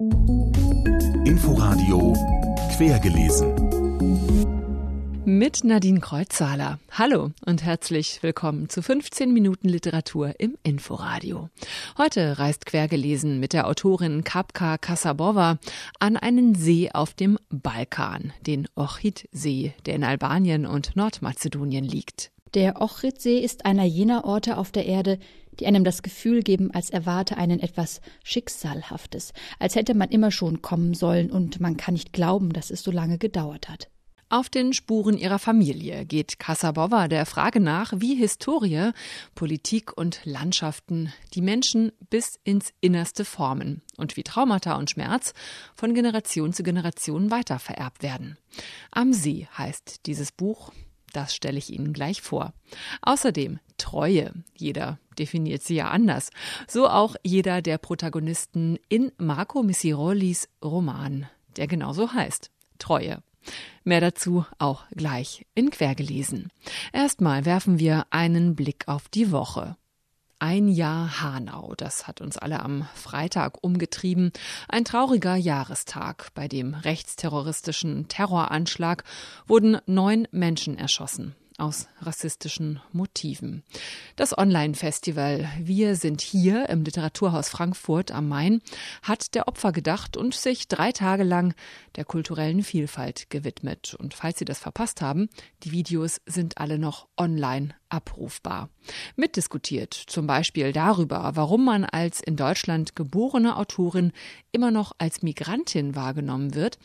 Inforadio Quergelesen. Mit Nadine Kreuzzahler. Hallo und herzlich willkommen zu 15 Minuten Literatur im Inforadio. Heute reist Quergelesen mit der Autorin Kapka Kasabova an einen See auf dem Balkan, den Ochid-See, der in Albanien und Nordmazedonien liegt. Der Ochridsee ist einer jener Orte auf der Erde, die einem das Gefühl geben, als erwarte einen etwas Schicksalhaftes, als hätte man immer schon kommen sollen und man kann nicht glauben, dass es so lange gedauert hat. Auf den Spuren ihrer Familie geht Kasabova der Frage nach, wie Historie, Politik und Landschaften die Menschen bis ins Innerste formen und wie Traumata und Schmerz von Generation zu Generation weitervererbt werden. Am See heißt dieses Buch das stelle ich Ihnen gleich vor. Außerdem Treue. Jeder definiert sie ja anders. So auch jeder der Protagonisten in Marco Missirolis Roman, der genauso heißt. Treue. Mehr dazu auch gleich in Quergelesen. Erstmal werfen wir einen Blick auf die Woche. Ein Jahr Hanau, das hat uns alle am Freitag umgetrieben. Ein trauriger Jahrestag. Bei dem rechtsterroristischen Terroranschlag wurden neun Menschen erschossen aus rassistischen Motiven. Das Online-Festival Wir sind hier im Literaturhaus Frankfurt am Main hat der Opfer gedacht und sich drei Tage lang der kulturellen Vielfalt gewidmet. Und falls Sie das verpasst haben, die Videos sind alle noch online abrufbar. Mitdiskutiert zum Beispiel darüber, warum man als in Deutschland geborene Autorin immer noch als Migrantin wahrgenommen wird,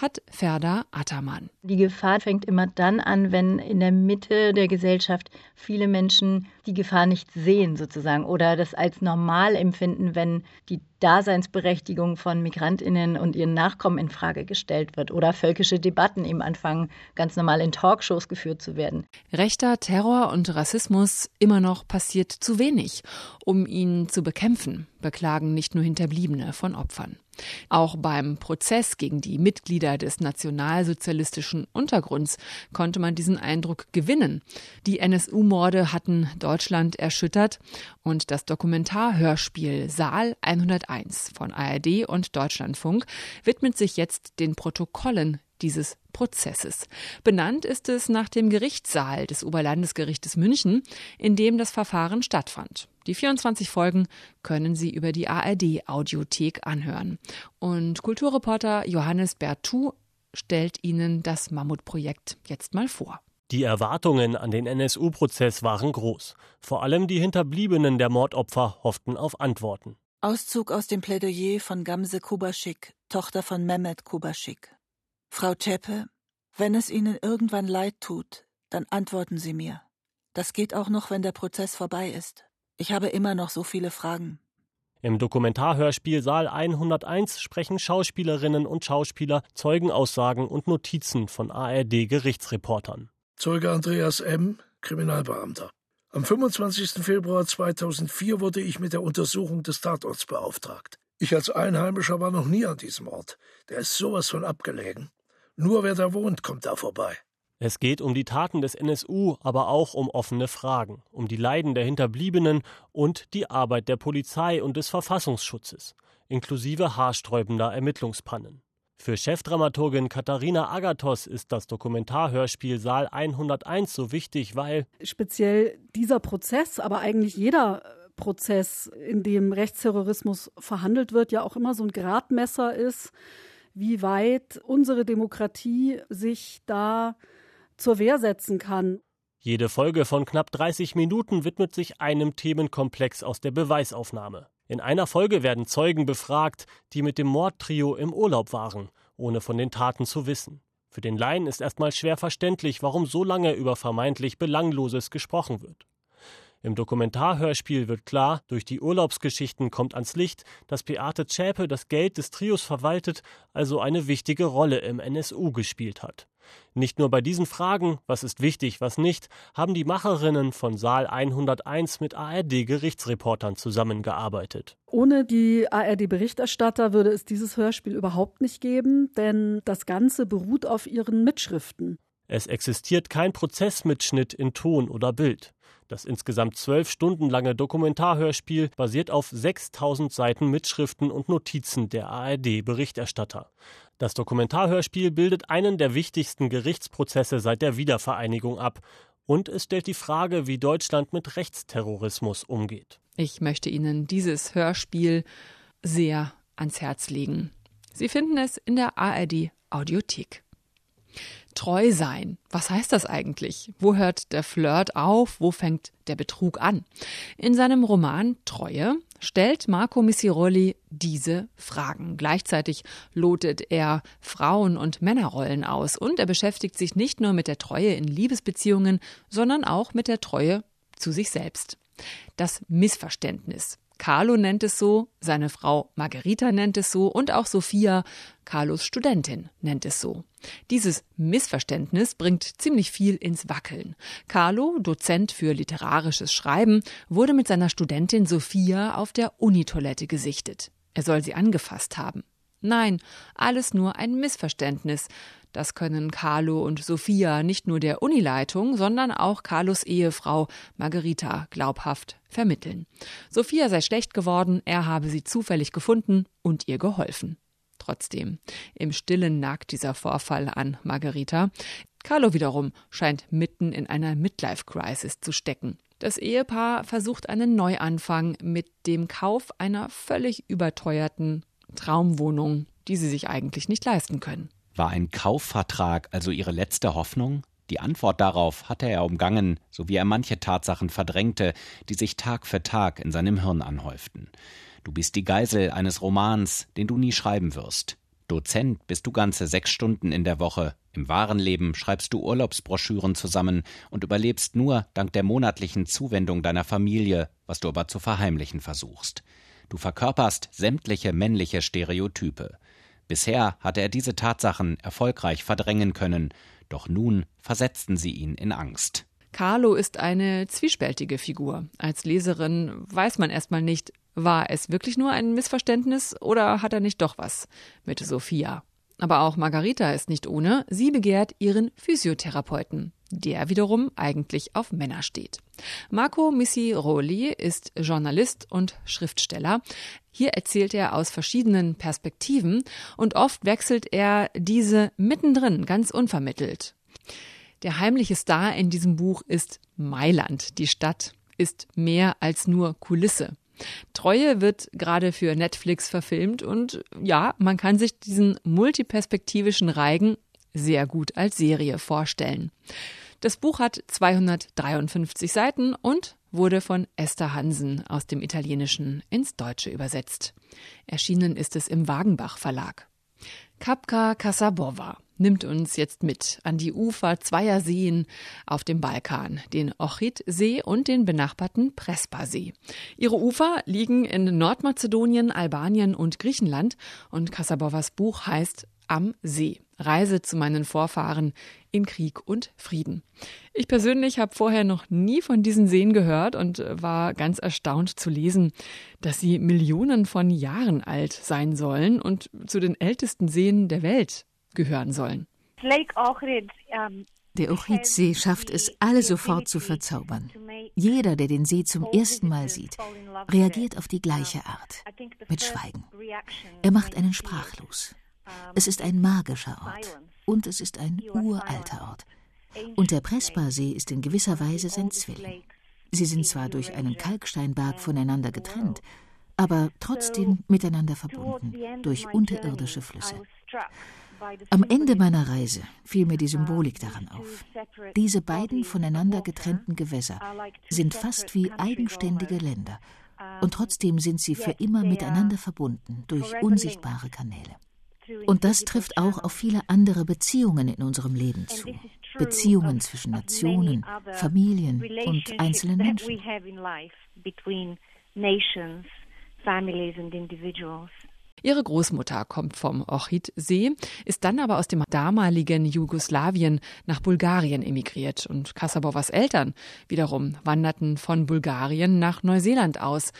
hat Ferda Attermann. Die Gefahr fängt immer dann an, wenn in der Mitte der Gesellschaft viele Menschen die Gefahr nicht sehen sozusagen oder das als normal empfinden, wenn die Daseinsberechtigung von Migrantinnen und ihren Nachkommen in Frage gestellt wird oder völkische Debatten eben anfangen, ganz normal in Talkshows geführt zu werden. Rechter Terror und Rassismus immer noch passiert zu wenig, um ihn zu bekämpfen, beklagen nicht nur Hinterbliebene von Opfern. Auch beim Prozess gegen die Mitglieder des nationalsozialistischen Untergrunds konnte man diesen Eindruck gewinnen. Die NSU-Morde hatten Deutschland erschüttert und das Dokumentarhörspiel Saal 101 von ARD und Deutschlandfunk widmet sich jetzt den Protokollen dieses Prozesses. Benannt ist es nach dem Gerichtssaal des Oberlandesgerichtes München, in dem das Verfahren stattfand. Die 24 Folgen können Sie über die ARD Audiothek anhören. Und Kulturreporter Johannes Bertou stellt Ihnen das Mammutprojekt jetzt mal vor. Die Erwartungen an den NSU-Prozess waren groß. Vor allem die Hinterbliebenen der Mordopfer hofften auf Antworten. Auszug aus dem Plädoyer von Gamse Kubaschik, Tochter von Mehmet Kubaschik. Frau Teppe, wenn es Ihnen irgendwann leid tut, dann antworten Sie mir. Das geht auch noch, wenn der Prozess vorbei ist. Ich habe immer noch so viele Fragen. Im Dokumentarhörspiel Saal 101 sprechen Schauspielerinnen und Schauspieler Zeugenaussagen und Notizen von ARD-Gerichtsreportern. Zeuge Andreas M., Kriminalbeamter. Am 25. Februar 2004 wurde ich mit der Untersuchung des Tatorts beauftragt. Ich als Einheimischer war noch nie an diesem Ort. Der ist sowas von abgelegen. Nur wer da wohnt, kommt da vorbei. Es geht um die Taten des NSU, aber auch um offene Fragen, um die Leiden der Hinterbliebenen und die Arbeit der Polizei und des Verfassungsschutzes, inklusive haarsträubender Ermittlungspannen. Für Chefdramaturgin Katharina Agathos ist das Dokumentarhörspiel Saal 101 so wichtig, weil speziell dieser Prozess, aber eigentlich jeder Prozess, in dem Rechtsterrorismus verhandelt wird, ja auch immer so ein Gradmesser ist, wie weit unsere Demokratie sich da zur Wehr setzen kann. Jede Folge von knapp 30 Minuten widmet sich einem Themenkomplex aus der Beweisaufnahme. In einer Folge werden Zeugen befragt, die mit dem Mordtrio im Urlaub waren, ohne von den Taten zu wissen. Für den Laien ist erstmal schwer verständlich, warum so lange über vermeintlich Belangloses gesprochen wird. Im Dokumentarhörspiel wird klar, durch die Urlaubsgeschichten kommt ans Licht, dass Beate Zschäpe das Geld des Trios verwaltet, also eine wichtige Rolle im NSU gespielt hat. Nicht nur bei diesen Fragen, was ist wichtig, was nicht, haben die Macherinnen von Saal 101 mit ARD-Gerichtsreportern zusammengearbeitet. Ohne die ARD-Berichterstatter würde es dieses Hörspiel überhaupt nicht geben, denn das Ganze beruht auf ihren Mitschriften. Es existiert kein Prozessmitschnitt in Ton oder Bild. Das insgesamt zwölf Stunden lange Dokumentarhörspiel basiert auf 6000 Seiten Mitschriften und Notizen der ARD-Berichterstatter. Das Dokumentarhörspiel bildet einen der wichtigsten Gerichtsprozesse seit der Wiedervereinigung ab und es stellt die Frage, wie Deutschland mit Rechtsterrorismus umgeht. Ich möchte Ihnen dieses Hörspiel sehr ans Herz legen. Sie finden es in der ARD Audiothek. Treu sein. Was heißt das eigentlich? Wo hört der Flirt auf? Wo fängt der Betrug an? In seinem Roman Treue stellt Marco Missiroli diese Fragen. Gleichzeitig lotet er Frauen- und Männerrollen aus und er beschäftigt sich nicht nur mit der Treue in Liebesbeziehungen, sondern auch mit der Treue zu sich selbst. Das Missverständnis. Carlo nennt es so, seine Frau Margherita nennt es so und auch Sophia, Carlos Studentin, nennt es so. Dieses Missverständnis bringt ziemlich viel ins Wackeln. Carlo, Dozent für literarisches Schreiben, wurde mit seiner Studentin Sophia auf der Unitoilette gesichtet. Er soll sie angefasst haben. Nein, alles nur ein Missverständnis. Das können Carlo und Sophia nicht nur der Unileitung, sondern auch Carlos Ehefrau Margherita glaubhaft vermitteln. Sophia sei schlecht geworden, er habe sie zufällig gefunden und ihr geholfen. Trotzdem, im Stillen nagt dieser Vorfall an Margherita. Carlo wiederum scheint mitten in einer Midlife-Crisis zu stecken. Das Ehepaar versucht einen Neuanfang mit dem Kauf einer völlig überteuerten Traumwohnung, die sie sich eigentlich nicht leisten können. War ein Kaufvertrag also ihre letzte Hoffnung? Die Antwort darauf hatte er umgangen, so wie er manche Tatsachen verdrängte, die sich Tag für Tag in seinem Hirn anhäuften. Du bist die Geisel eines Romans, den du nie schreiben wirst. Dozent bist du ganze sechs Stunden in der Woche. Im wahren Leben schreibst du Urlaubsbroschüren zusammen und überlebst nur dank der monatlichen Zuwendung deiner Familie, was du aber zu verheimlichen versuchst. Du verkörperst sämtliche männliche Stereotype. Bisher hatte er diese Tatsachen erfolgreich verdrängen können, doch nun versetzten sie ihn in Angst. Carlo ist eine zwiespältige Figur. Als Leserin weiß man erstmal nicht, war es wirklich nur ein Missverständnis oder hat er nicht doch was mit Sophia? Aber auch Margarita ist nicht ohne. Sie begehrt ihren Physiotherapeuten, der wiederum eigentlich auf Männer steht. Marco Missiroli ist Journalist und Schriftsteller. Hier erzählt er aus verschiedenen Perspektiven und oft wechselt er diese mittendrin ganz unvermittelt. Der heimliche Star in diesem Buch ist Mailand. Die Stadt ist mehr als nur Kulisse. Treue wird gerade für Netflix verfilmt und ja, man kann sich diesen multiperspektivischen Reigen sehr gut als Serie vorstellen. Das Buch hat 253 Seiten und wurde von Esther Hansen aus dem Italienischen ins Deutsche übersetzt. Erschienen ist es im Wagenbach Verlag. Kapka Kasabova nimmt uns jetzt mit an die Ufer zweier Seen auf dem Balkan, den Ochid-See und den benachbarten Prespa-See. Ihre Ufer liegen in Nordmazedonien, Albanien und Griechenland und Kasabovas Buch heißt Am See. Reise zu meinen Vorfahren in Krieg und Frieden. Ich persönlich habe vorher noch nie von diesen Seen gehört und war ganz erstaunt zu lesen, dass sie Millionen von Jahren alt sein sollen und zu den ältesten Seen der Welt gehören sollen. Der Ochid-See schafft es, alle sofort zu verzaubern. Jeder, der den See zum ersten Mal sieht, reagiert auf die gleiche Art, mit Schweigen. Er macht einen sprachlos. Es ist ein magischer Ort und es ist ein uralter Ort. Und der Prespa-See ist in gewisser Weise sein Zwilling. Sie sind zwar durch einen Kalksteinberg voneinander getrennt, aber trotzdem miteinander verbunden durch unterirdische Flüsse. Am Ende meiner Reise fiel mir die Symbolik daran auf. Diese beiden voneinander getrennten Gewässer sind fast wie eigenständige Länder, und trotzdem sind sie für immer miteinander verbunden durch unsichtbare Kanäle. Und das trifft auch auf viele andere Beziehungen in unserem Leben zu. Beziehungen zwischen Nationen, Familien und einzelnen Menschen. Ihre Großmutter kommt vom Ochid-See, ist dann aber aus dem damaligen Jugoslawien nach Bulgarien emigriert und Kasabovas Eltern wiederum wanderten von Bulgarien nach Neuseeland aus,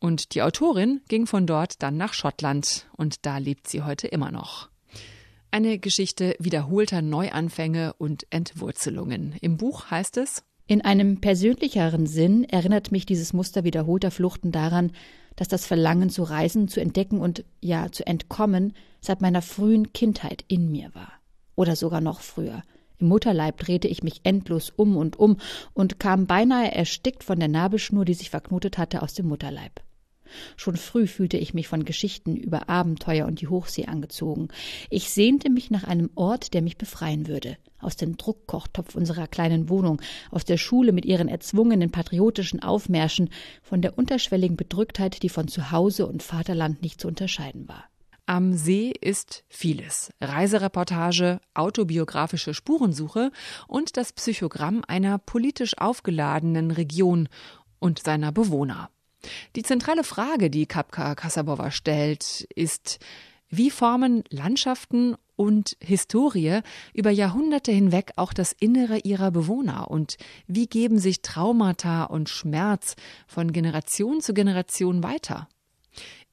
und die Autorin ging von dort dann nach Schottland und da lebt sie heute immer noch. Eine Geschichte wiederholter Neuanfänge und Entwurzelungen. Im Buch heißt es In einem persönlicheren Sinn erinnert mich dieses Muster wiederholter Fluchten daran, dass das Verlangen zu reisen, zu entdecken und ja zu entkommen seit meiner frühen Kindheit in mir war. Oder sogar noch früher. Im Mutterleib drehte ich mich endlos um und um und kam beinahe erstickt von der Nabelschnur, die sich verknotet hatte, aus dem Mutterleib. Schon früh fühlte ich mich von Geschichten über Abenteuer und die Hochsee angezogen. Ich sehnte mich nach einem Ort, der mich befreien würde. Aus dem Druckkochtopf unserer kleinen Wohnung, aus der Schule mit ihren erzwungenen patriotischen Aufmärschen, von der unterschwelligen Bedrücktheit, die von Zuhause und Vaterland nicht zu unterscheiden war. Am See ist vieles. Reisereportage, autobiografische Spurensuche und das Psychogramm einer politisch aufgeladenen Region und seiner Bewohner. Die zentrale Frage, die Kapka Kasabowa stellt, ist, wie formen Landschaften und Historie über Jahrhunderte hinweg auch das Innere ihrer Bewohner und wie geben sich Traumata und Schmerz von Generation zu Generation weiter?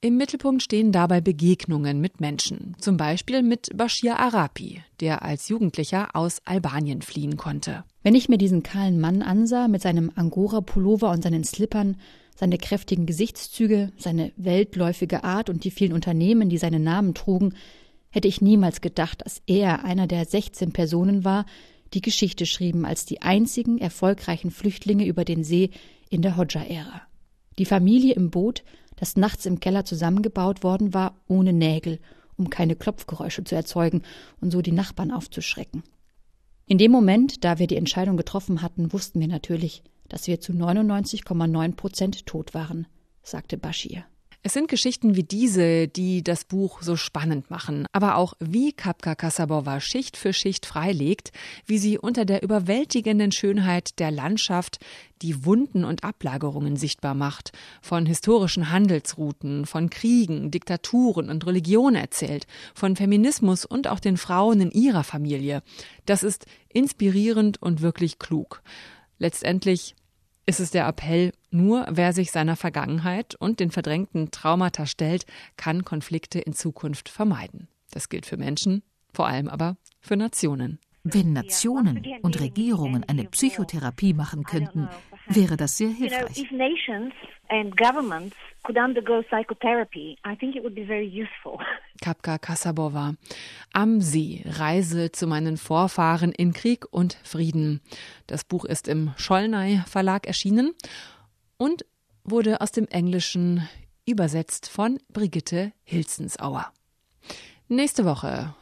Im Mittelpunkt stehen dabei Begegnungen mit Menschen, zum Beispiel mit Bashir Arapi, der als Jugendlicher aus Albanien fliehen konnte. Wenn ich mir diesen kahlen Mann ansah mit seinem Angora-Pullover und seinen Slippern, seine kräftigen Gesichtszüge, seine weltläufige Art und die vielen Unternehmen, die seinen Namen trugen, hätte ich niemals gedacht, dass er einer der 16 Personen war, die Geschichte schrieben als die einzigen erfolgreichen Flüchtlinge über den See in der Hodja-Ära. Die Familie im Boot, das nachts im Keller zusammengebaut worden war, ohne Nägel, um keine Klopfgeräusche zu erzeugen und so die Nachbarn aufzuschrecken. In dem Moment, da wir die Entscheidung getroffen hatten, wussten wir natürlich, dass wir zu 99,9 Prozent tot waren, sagte Bashir. Es sind Geschichten wie diese, die das Buch so spannend machen, aber auch wie Kapka Kasabowa Schicht für Schicht freilegt, wie sie unter der überwältigenden Schönheit der Landschaft die Wunden und Ablagerungen sichtbar macht, von historischen Handelsrouten, von Kriegen, Diktaturen und Religion erzählt, von Feminismus und auch den Frauen in ihrer Familie. Das ist inspirierend und wirklich klug. Letztendlich ist es der Appell, nur wer sich seiner Vergangenheit und den verdrängten Traumata stellt, kann Konflikte in Zukunft vermeiden. Das gilt für Menschen, vor allem aber für Nationen. Wenn Nationen und Regierungen eine Psychotherapie machen könnten, wäre das sehr hilfreich. Kapka Kasabova. Am See. Reise zu meinen Vorfahren in Krieg und Frieden. Das Buch ist im Schollnei Verlag erschienen und wurde aus dem Englischen übersetzt von Brigitte Hilzensauer. Nächste Woche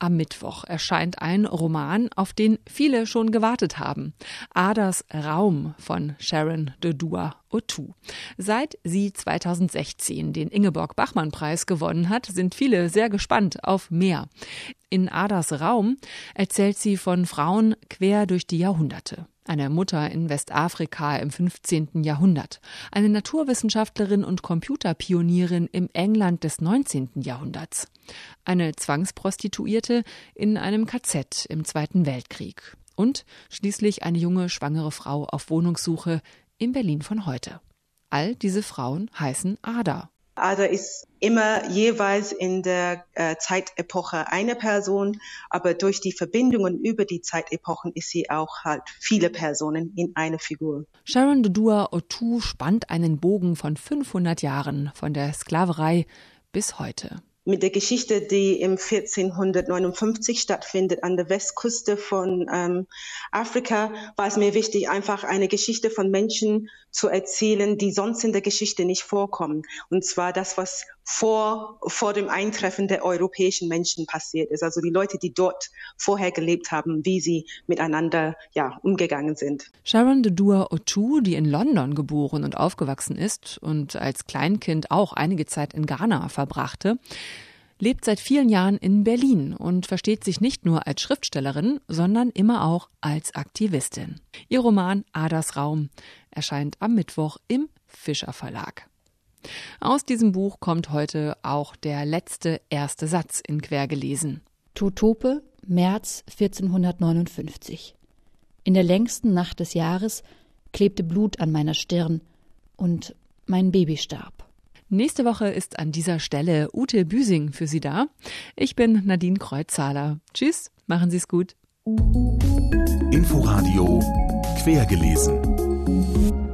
am Mittwoch erscheint ein Roman, auf den viele schon gewartet haben. Adas Raum von Sharon de Dua Otu. Seit sie 2016 den Ingeborg Bachmann Preis gewonnen hat, sind viele sehr gespannt auf mehr. In Adas Raum erzählt sie von Frauen quer durch die Jahrhunderte eine Mutter in Westafrika im 15. Jahrhundert, eine Naturwissenschaftlerin und Computerpionierin im England des 19. Jahrhunderts, eine Zwangsprostituierte in einem KZ im Zweiten Weltkrieg und schließlich eine junge schwangere Frau auf Wohnungssuche in Berlin von heute. All diese Frauen heißen Ada. Ada ist immer jeweils in der äh, Zeitepoche eine Person, aber durch die Verbindungen über die Zeitepochen ist sie auch halt viele Personen in einer Figur. Sharon Dodua Otu spannt einen Bogen von 500 Jahren von der Sklaverei bis heute mit der Geschichte, die im 1459 stattfindet an der Westküste von ähm, Afrika, war es mir wichtig, einfach eine Geschichte von Menschen zu erzählen, die sonst in der Geschichte nicht vorkommen. Und zwar das, was vor, vor dem Eintreffen der europäischen Menschen passiert ist. Also die Leute, die dort vorher gelebt haben, wie sie miteinander ja, umgegangen sind. Sharon Dedua Otu, die in London geboren und aufgewachsen ist und als Kleinkind auch einige Zeit in Ghana verbrachte, lebt seit vielen Jahren in Berlin und versteht sich nicht nur als Schriftstellerin, sondern immer auch als Aktivistin. Ihr Roman Adas Raum erscheint am Mittwoch im Fischer Verlag. Aus diesem Buch kommt heute auch der letzte erste Satz in Quergelesen. Totope, März 1459. In der längsten Nacht des Jahres klebte Blut an meiner Stirn und mein Baby starb. Nächste Woche ist an dieser Stelle Ute Büsing für Sie da. Ich bin Nadine Kreuzzahler. Tschüss, machen Sie es gut. Inforadio quergelesen.